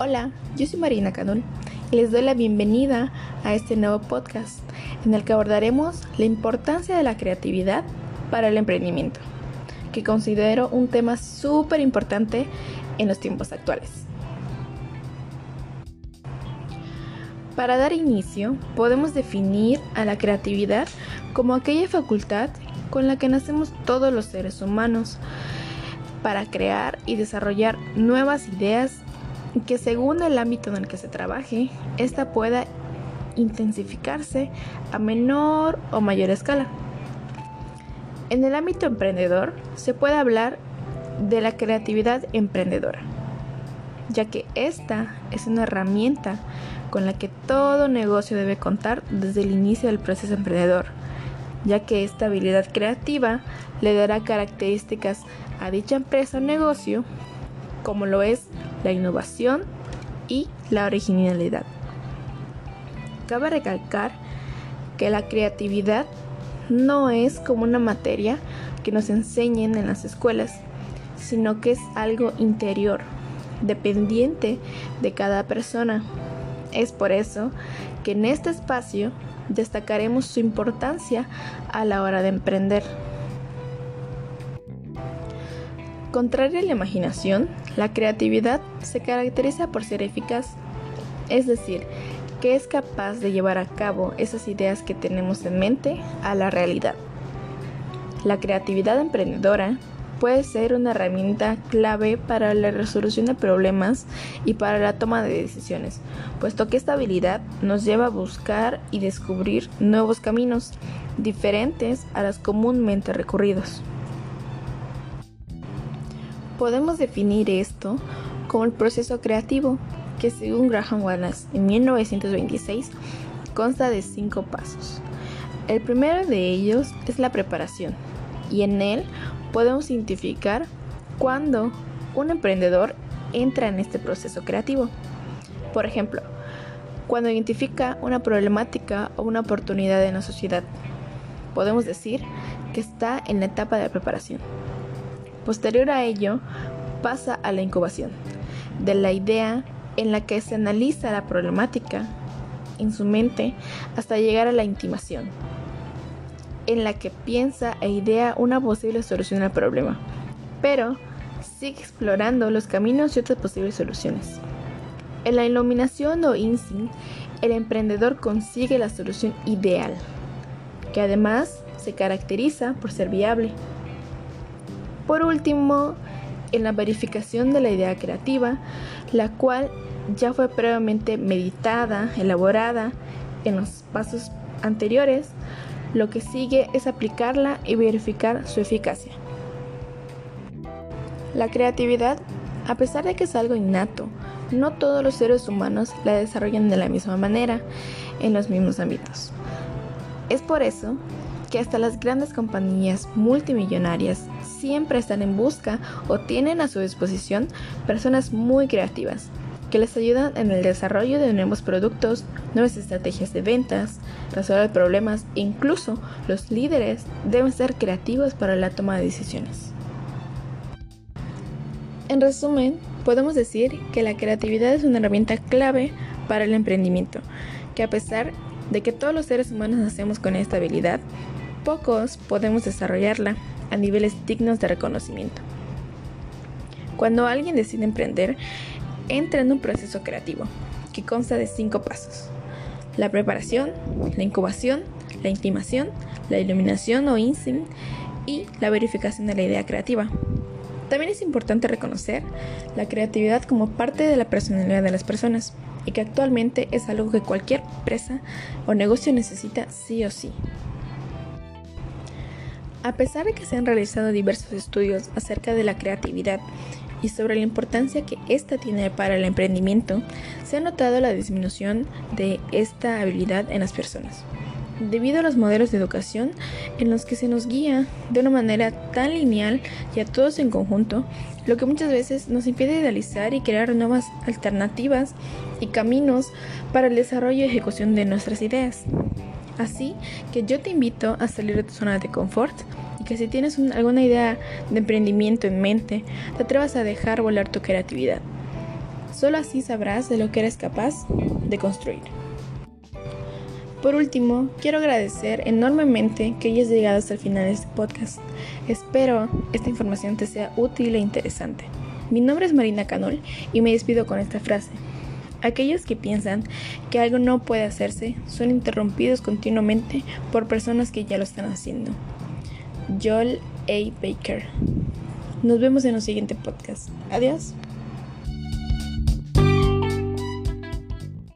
Hola, yo soy Marina Canul y les doy la bienvenida a este nuevo podcast en el que abordaremos la importancia de la creatividad para el emprendimiento, que considero un tema súper importante en los tiempos actuales. Para dar inicio, podemos definir a la creatividad como aquella facultad con la que nacemos todos los seres humanos para crear y desarrollar nuevas ideas que según el ámbito en el que se trabaje, esta pueda intensificarse a menor o mayor escala. En el ámbito emprendedor se puede hablar de la creatividad emprendedora, ya que esta es una herramienta con la que todo negocio debe contar desde el inicio del proceso emprendedor, ya que esta habilidad creativa le dará características a dicha empresa o negocio, como lo es la innovación y la originalidad. Cabe recalcar que la creatividad no es como una materia que nos enseñen en las escuelas, sino que es algo interior, dependiente de cada persona. Es por eso que en este espacio destacaremos su importancia a la hora de emprender. Contraria a la imaginación, la creatividad se caracteriza por ser eficaz, es decir, que es capaz de llevar a cabo esas ideas que tenemos en mente a la realidad. La creatividad emprendedora puede ser una herramienta clave para la resolución de problemas y para la toma de decisiones, puesto que esta habilidad nos lleva a buscar y descubrir nuevos caminos diferentes a los comúnmente recurridos. Podemos definir esto como el proceso creativo, que según Graham Wallace en 1926 consta de cinco pasos. El primero de ellos es la preparación, y en él podemos identificar cuando un emprendedor entra en este proceso creativo. Por ejemplo, cuando identifica una problemática o una oportunidad en la sociedad, podemos decir que está en la etapa de preparación. Posterior a ello, pasa a la incubación, de la idea en la que se analiza la problemática en su mente hasta llegar a la intimación, en la que piensa e idea una posible solución al problema, pero sigue explorando los caminos y otras posibles soluciones. En la iluminación o instinct, el emprendedor consigue la solución ideal, que además se caracteriza por ser viable. Por último, en la verificación de la idea creativa, la cual ya fue previamente meditada, elaborada en los pasos anteriores, lo que sigue es aplicarla y verificar su eficacia. La creatividad, a pesar de que es algo innato, no todos los seres humanos la desarrollan de la misma manera, en los mismos ámbitos. Es por eso que hasta las grandes compañías multimillonarias siempre están en busca o tienen a su disposición personas muy creativas que les ayudan en el desarrollo de nuevos productos, nuevas estrategias de ventas, resolver problemas incluso los líderes deben ser creativos para la toma de decisiones. En resumen, podemos decir que la creatividad es una herramienta clave para el emprendimiento, que a pesar de que todos los seres humanos nacemos con esta habilidad, pocos podemos desarrollarla a niveles dignos de reconocimiento. Cuando alguien decide emprender, entra en un proceso creativo que consta de cinco pasos. La preparación, la incubación, la intimación, la iluminación o instinct y la verificación de la idea creativa. También es importante reconocer la creatividad como parte de la personalidad de las personas y que actualmente es algo que cualquier empresa o negocio necesita sí o sí. A pesar de que se han realizado diversos estudios acerca de la creatividad y sobre la importancia que ésta tiene para el emprendimiento, se ha notado la disminución de esta habilidad en las personas, debido a los modelos de educación en los que se nos guía de una manera tan lineal y a todos en conjunto, lo que muchas veces nos impide idealizar y crear nuevas alternativas y caminos para el desarrollo y ejecución de nuestras ideas. Así que yo te invito a salir de tu zona de confort y que si tienes alguna idea de emprendimiento en mente, te atrevas a dejar volar tu creatividad. Solo así sabrás de lo que eres capaz de construir. Por último, quiero agradecer enormemente que hayas llegado hasta el final de este podcast. Espero esta información te sea útil e interesante. Mi nombre es Marina Canol y me despido con esta frase. Aquellos que piensan que algo no puede hacerse son interrumpidos continuamente por personas que ya lo están haciendo. Joel A. Baker. Nos vemos en el siguiente podcast. Adiós.